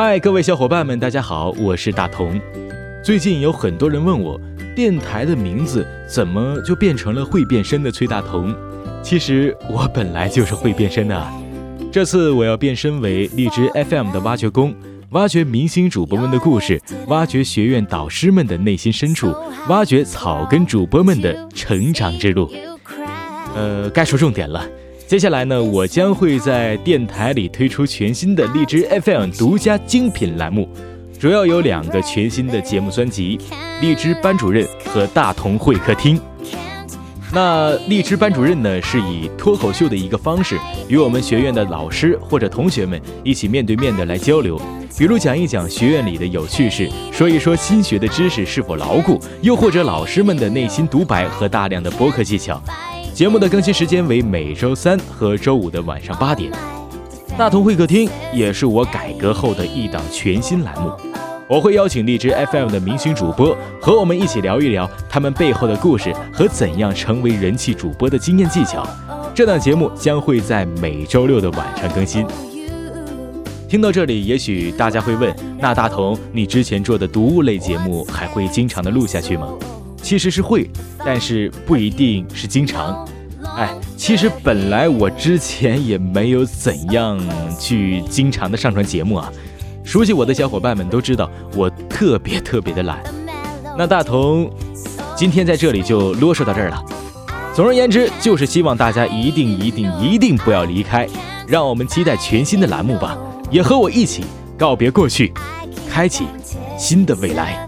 嗨，各位小伙伴们，大家好，我是大同。最近有很多人问我，电台的名字怎么就变成了会变身的崔大同？其实我本来就是会变身的。这次我要变身为荔枝 FM 的挖掘工，挖掘明星主播们的故事，挖掘学院导师们的内心深处，挖掘草根主播们的成长之路。呃，该说重点了。接下来呢，我将会在电台里推出全新的荔枝 FM 独家精品栏目，主要有两个全新的节目专辑：荔枝班主任和大同会客厅。那荔枝班主任呢，是以脱口秀的一个方式，与我们学院的老师或者同学们一起面对面的来交流，比如讲一讲学院里的有趣事，说一说新学的知识是否牢固，又或者老师们的内心独白和大量的播客技巧。节目的更新时间为每周三和周五的晚上八点。大同会客厅也是我改革后的一档全新栏目。我会邀请荔枝 FM 的明星主播和我们一起聊一聊他们背后的故事和怎样成为人气主播的经验技巧。这档节目将会在每周六的晚上更新。听到这里，也许大家会问：那大同，你之前做的读物类节目还会经常的录下去吗？其实是会，但是不一定是经常。哎，其实本来我之前也没有怎样去经常的上传节目啊。熟悉我的小伙伴们都知道，我特别特别的懒。那大同今天在这里就啰嗦到这儿了。总而言之，就是希望大家一定一定一定不要离开，让我们期待全新的栏目吧，也和我一起告别过去，开启新的未来。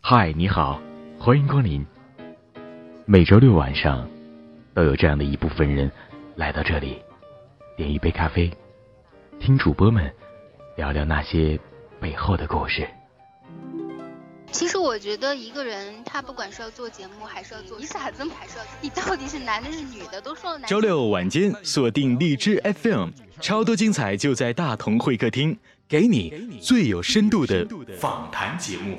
嗨，你好，欢迎光临。每周六晚上，都有这样的一部分人来到这里，点一杯咖啡，听主播们聊聊那些背后的故事。其实我觉得一个人，他不管是要做节目，还是要做，你咋这么还是要？你到底是男的是女的？都说了男。周六晚间锁定荔枝 FM，超多精彩就在大同会客厅，给你最有深度的访谈节目。